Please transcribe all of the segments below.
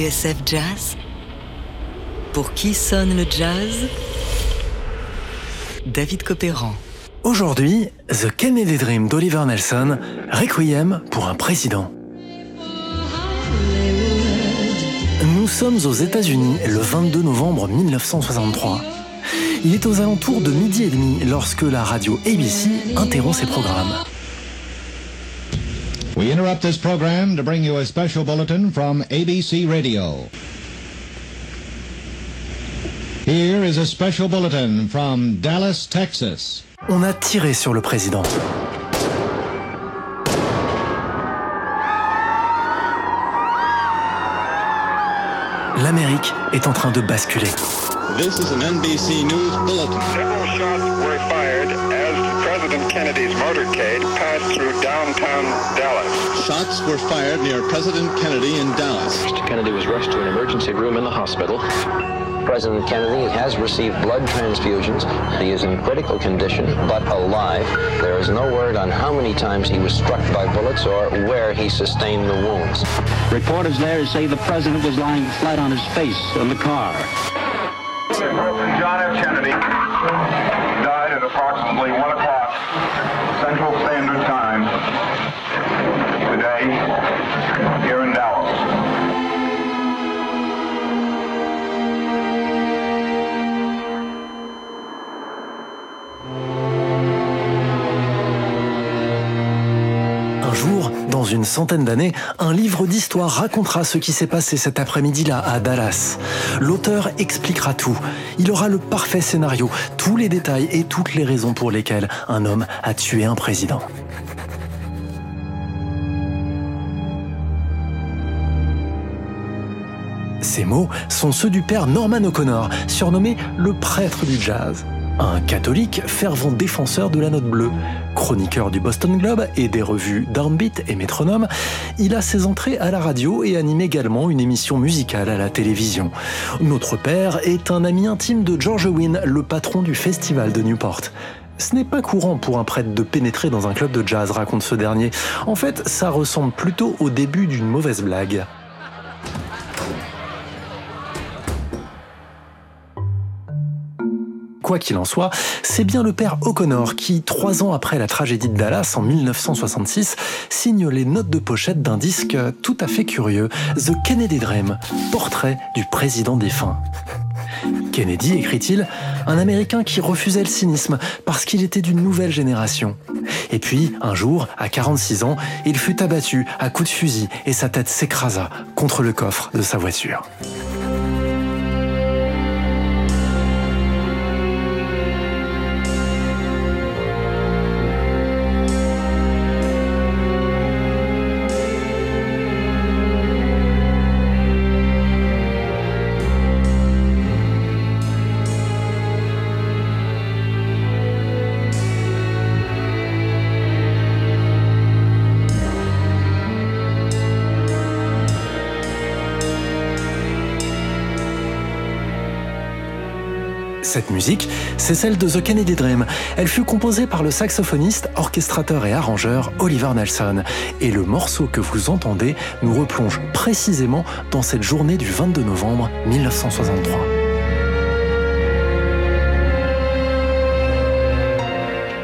TSF Jazz Pour qui sonne le jazz? David Copéran. Aujourd'hui, The Kennedy Dream d'Oliver Nelson, Requiem pour un président. Nous sommes aux États-Unis le 22 novembre 1963. Il est aux alentours de midi et demi lorsque la radio ABC interrompt ses programmes. We interrupt this program to bring you a special bulletin from ABC Radio. Here is a special bulletin from Dallas, Texas. On a tiré sur le président. L'Amérique est en train de basculer. This is an NBC News bulletin. Several shots were fired as President Kennedy's motorcade passed through downtown Dallas. Shots were fired near President Kennedy in Dallas. Mr. Kennedy was rushed to an emergency room in the hospital. President Kennedy has received blood transfusions. He is in critical condition, but alive. There is no word on how many times he was struck by bullets or where he sustained the wounds. Reporters there say the president was lying flat on his face in the car. President John F. Kennedy died at approximately 1 o'clock Central Standard Time today here une centaine d'années, un livre d'histoire racontera ce qui s'est passé cet après-midi-là à Dallas. L'auteur expliquera tout. Il aura le parfait scénario, tous les détails et toutes les raisons pour lesquelles un homme a tué un président. Ces mots sont ceux du père Norman O'Connor, surnommé le prêtre du jazz. Un catholique fervent défenseur de la note bleue. Chroniqueur du Boston Globe et des revues Downbeat et Métronome, il a ses entrées à la radio et anime également une émission musicale à la télévision. Notre père est un ami intime de George Wynne, le patron du festival de Newport. Ce n'est pas courant pour un prêtre de pénétrer dans un club de jazz, raconte ce dernier. En fait, ça ressemble plutôt au début d'une mauvaise blague. Quoi qu'il en soit, c'est bien le père O'Connor qui, trois ans après la tragédie de Dallas en 1966, signe les notes de pochette d'un disque tout à fait curieux, The Kennedy Dream, portrait du président défunt. Kennedy, écrit-il, un Américain qui refusait le cynisme parce qu'il était d'une nouvelle génération. Et puis, un jour, à 46 ans, il fut abattu à coups de fusil et sa tête s'écrasa contre le coffre de sa voiture. Cette musique, c'est celle de The Kennedy Dream. Elle fut composée par le saxophoniste, orchestrateur et arrangeur Oliver Nelson. Et le morceau que vous entendez nous replonge précisément dans cette journée du 22 novembre 1963.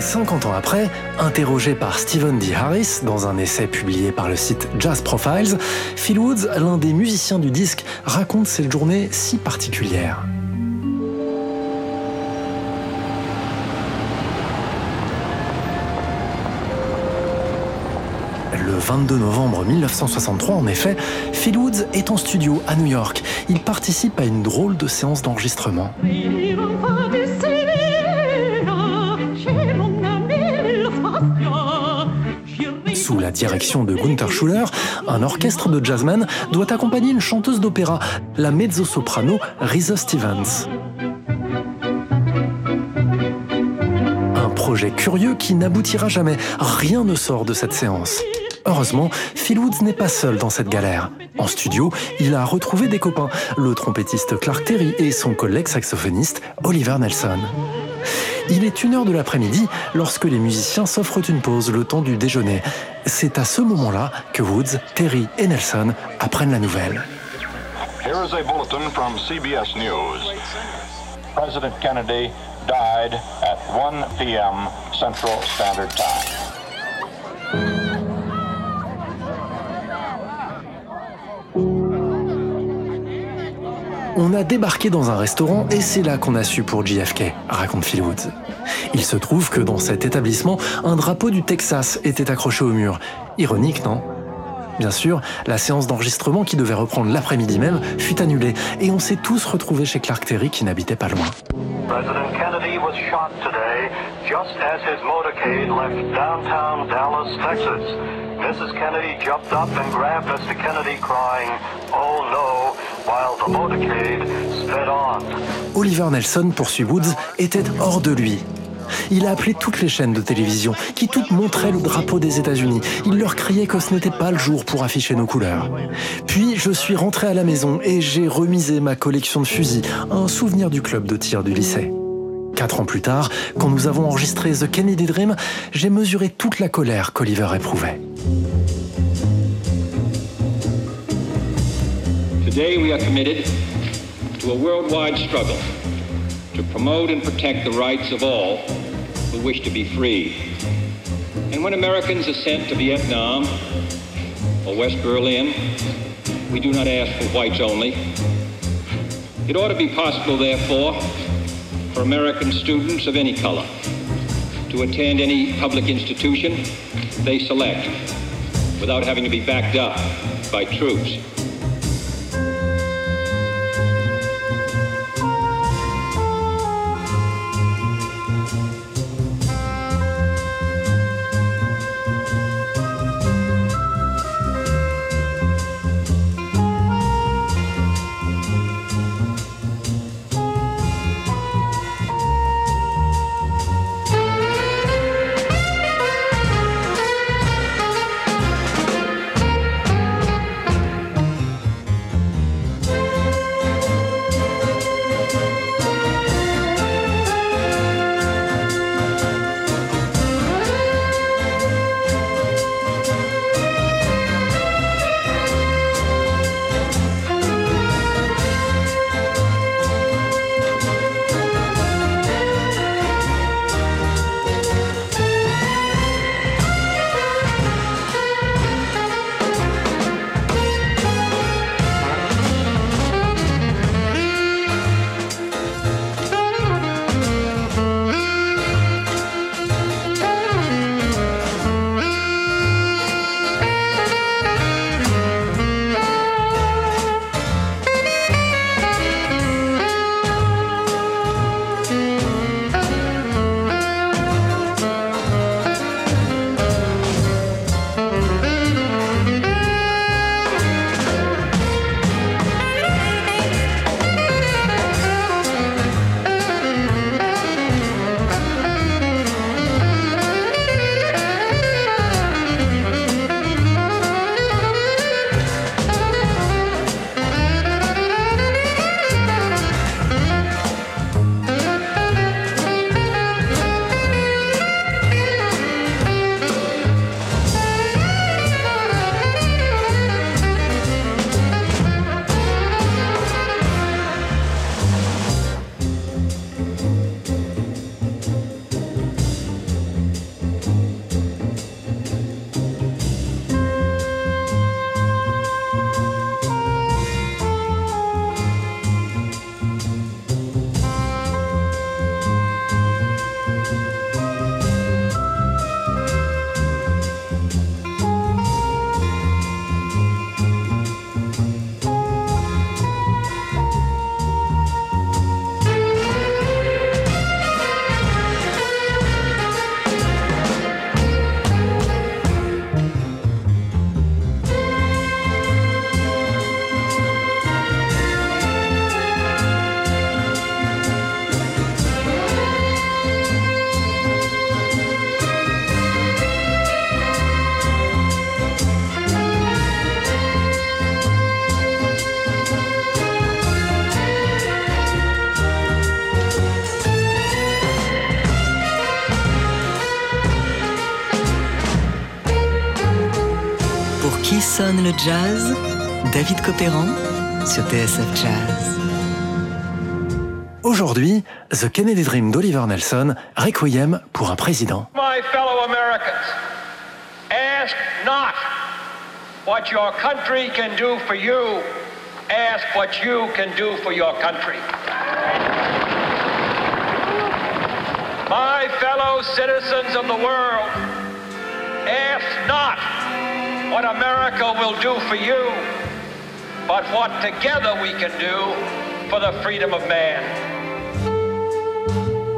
Cinquante ans après, interrogé par Stephen D. Harris dans un essai publié par le site Jazz Profiles, Phil Woods, l'un des musiciens du disque, raconte cette journée si particulière. 22 novembre 1963, en effet, Phil Woods est en studio à New York. Il participe à une drôle de séance d'enregistrement. Sous la direction de Gunther Schuller, un orchestre de jazzmen doit accompagner une chanteuse d'opéra, la mezzo-soprano Risa Stevens. Un projet curieux qui n'aboutira jamais. Rien ne sort de cette séance. Heureusement, Phil Woods n'est pas seul dans cette galère. En studio, il a retrouvé des copains, le trompettiste Clark Terry et son collègue saxophoniste Oliver Nelson. Il est une heure de l'après-midi lorsque les musiciens s'offrent une pause le temps du déjeuner. C'est à ce moment-là que Woods, Terry et Nelson apprennent la nouvelle. Here is a bulletin from CBS News. President Kennedy died at 1 p.m. Central Standard Time. On a débarqué dans un restaurant et c'est là qu'on a su pour JFK, raconte Phil Woods. Il se trouve que dans cet établissement, un drapeau du Texas était accroché au mur. Ironique, non? Bien sûr, la séance d'enregistrement qui devait reprendre l'après-midi même fut annulée et on s'est tous retrouvés chez Clark Terry qui n'habitait pas loin. Mrs. Kennedy jumped up and grabbed Mr. Kennedy, crying, Oh no, Oliver Nelson, poursuit Woods, était hors de lui. Il a appelé toutes les chaînes de télévision, qui toutes montraient le drapeau des États-Unis. Il leur criait que ce n'était pas le jour pour afficher nos couleurs. Puis je suis rentré à la maison et j'ai remisé ma collection de fusils, un souvenir du club de tir du lycée. Quatre ans plus tard, quand nous avons enregistré The Kennedy Dream, j'ai mesuré toute la colère qu'Oliver éprouvait. Today we are committed to a worldwide struggle to promote and protect the rights of all who wish to be free. And when Americans are sent to Vietnam or West Berlin, we do not ask for whites only. It ought to be possible, therefore, for American students of any color to attend any public institution they select without having to be backed up by troops. Sonne le jazz David Copéran sur TSF Jazz. Aujourd'hui, The Kennedy Dream d'Oliver Nelson, Requiem pour un président. My fellow Americans, ask not what your country can do for you, ask what you can do for your country. My fellow citizens of the world, ask not what America will do for you, but what together we can do for the freedom of man.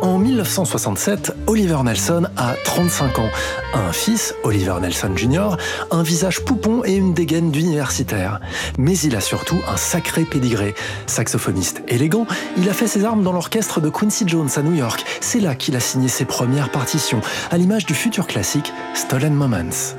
En 1967, Oliver Nelson a 35 ans, un fils, Oliver Nelson Jr., un visage poupon et une dégaine d'universitaire. Mais il a surtout un sacré pédigré. Saxophoniste élégant, il a fait ses armes dans l'orchestre de Quincy Jones à New York. C'est là qu'il a signé ses premières partitions, à l'image du futur classique Stolen Moments.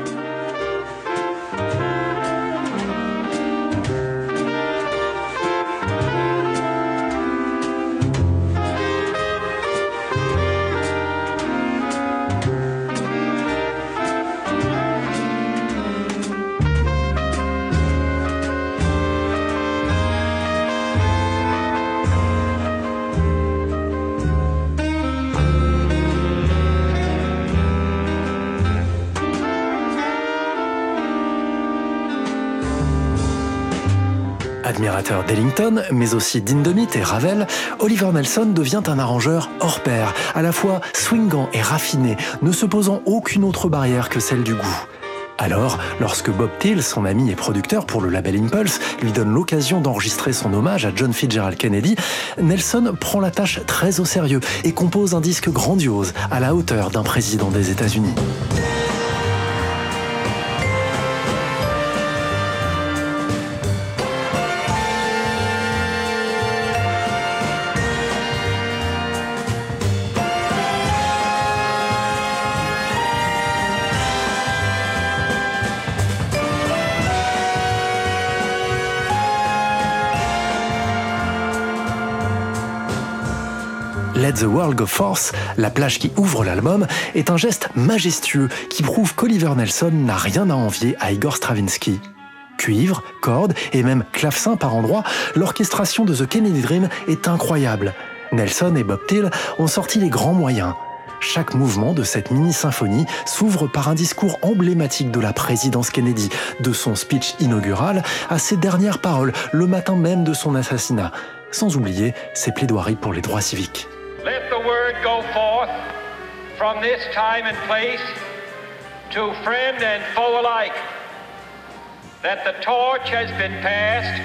Admirateur d'Ellington, mais aussi d'Indomit et Ravel, Oliver Nelson devient un arrangeur hors pair, à la fois swingant et raffiné, ne se posant aucune autre barrière que celle du goût. Alors, lorsque Bob Thiel, son ami et producteur pour le label Impulse, lui donne l'occasion d'enregistrer son hommage à John Fitzgerald Kennedy, Nelson prend la tâche très au sérieux et compose un disque grandiose à la hauteur d'un président des États-Unis. The World Go Force, la plage qui ouvre l'album, est un geste majestueux qui prouve qu'Oliver Nelson n'a rien à envier à Igor Stravinsky. Cuivre, cordes et même clavecin par endroits, l'orchestration de The Kennedy Dream est incroyable. Nelson et Bob Thiel ont sorti les grands moyens. Chaque mouvement de cette mini-symphonie s'ouvre par un discours emblématique de la présidence Kennedy, de son speech inaugural à ses dernières paroles le matin même de son assassinat, sans oublier ses plaidoiries pour les droits civiques. Let the word go forth from this time and place to friend and foe alike that the torch has been passed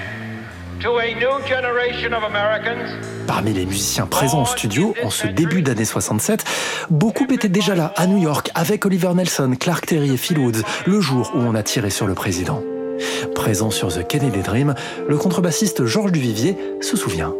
to a new generation of Americans. Parmi les musiciens présents en studio en ce début d'année 67, beaucoup étaient déjà là à New York avec Oliver Nelson, Clark Terry et Phil Woods le jour où on a tiré sur le président. Présent sur The Kennedy Dream, le contrebassiste Georges Duvivier se souvient.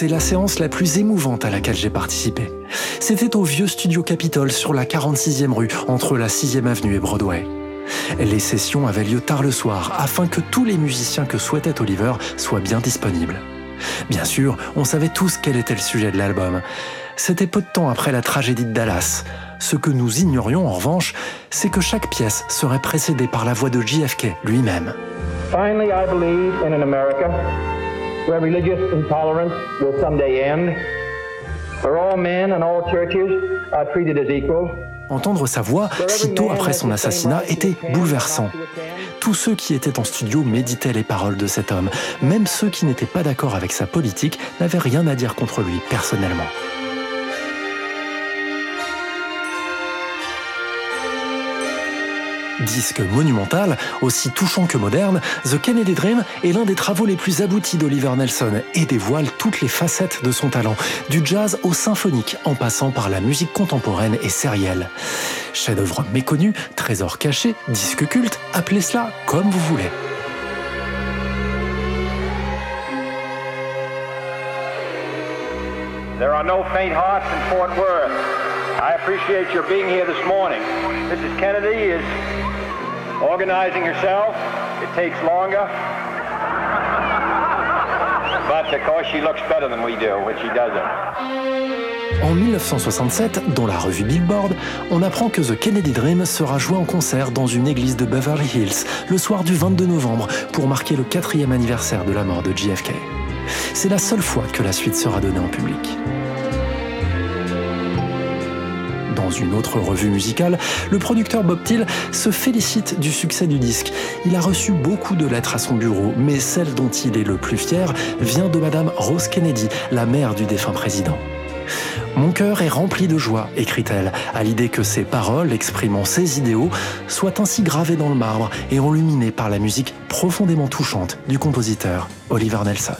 C'est la séance la plus émouvante à laquelle j'ai participé. C'était au vieux studio Capitol sur la 46e rue, entre la 6e avenue et Broadway. Les sessions avaient lieu tard le soir afin que tous les musiciens que souhaitait Oliver soient bien disponibles. Bien sûr, on savait tous quel était le sujet de l'album. C'était peu de temps après la tragédie de Dallas. Ce que nous ignorions en revanche, c'est que chaque pièce serait précédée par la voix de JFK lui-même. Finally, I believe in an America where religious intolerance will someday end, where all men and all churches are treated as equals. Entendre sa voix si tôt après son assassinat était bouleversant. Tous ceux qui étaient en studio méditaient les paroles de cet homme. Même ceux qui n'étaient pas d'accord avec sa politique n'avaient rien à dire contre lui personnellement. Disque monumental, aussi touchant que moderne, The Kennedy Dream est l'un des travaux les plus aboutis d'Oliver Nelson et dévoile toutes les facettes de son talent, du jazz au symphonique en passant par la musique contemporaine et sérielle. Chef-d'œuvre méconnu, trésor caché, disque culte, appelez cela comme vous voulez. There are no faint hearts in Fort Worth. I appreciate your being here this morning. Mrs. Kennedy is organizing herself. It takes longer. But of course, she looks better than we do, she doesn't. En 1967, dans la revue Billboard, on apprend que The Kennedy Dream sera joué en concert dans une église de Beverly Hills le soir du 22 novembre pour marquer le quatrième anniversaire de la mort de JFK. C'est la seule fois que la suite sera donnée en public. Dans une autre revue musicale, le producteur Bob Thiel se félicite du succès du disque. Il a reçu beaucoup de lettres à son bureau, mais celle dont il est le plus fier vient de Madame Rose Kennedy, la mère du défunt président. Mon cœur est rempli de joie, écrit-elle, à l'idée que ses paroles exprimant ses idéaux soient ainsi gravées dans le marbre et enluminées par la musique profondément touchante du compositeur Oliver Nelson.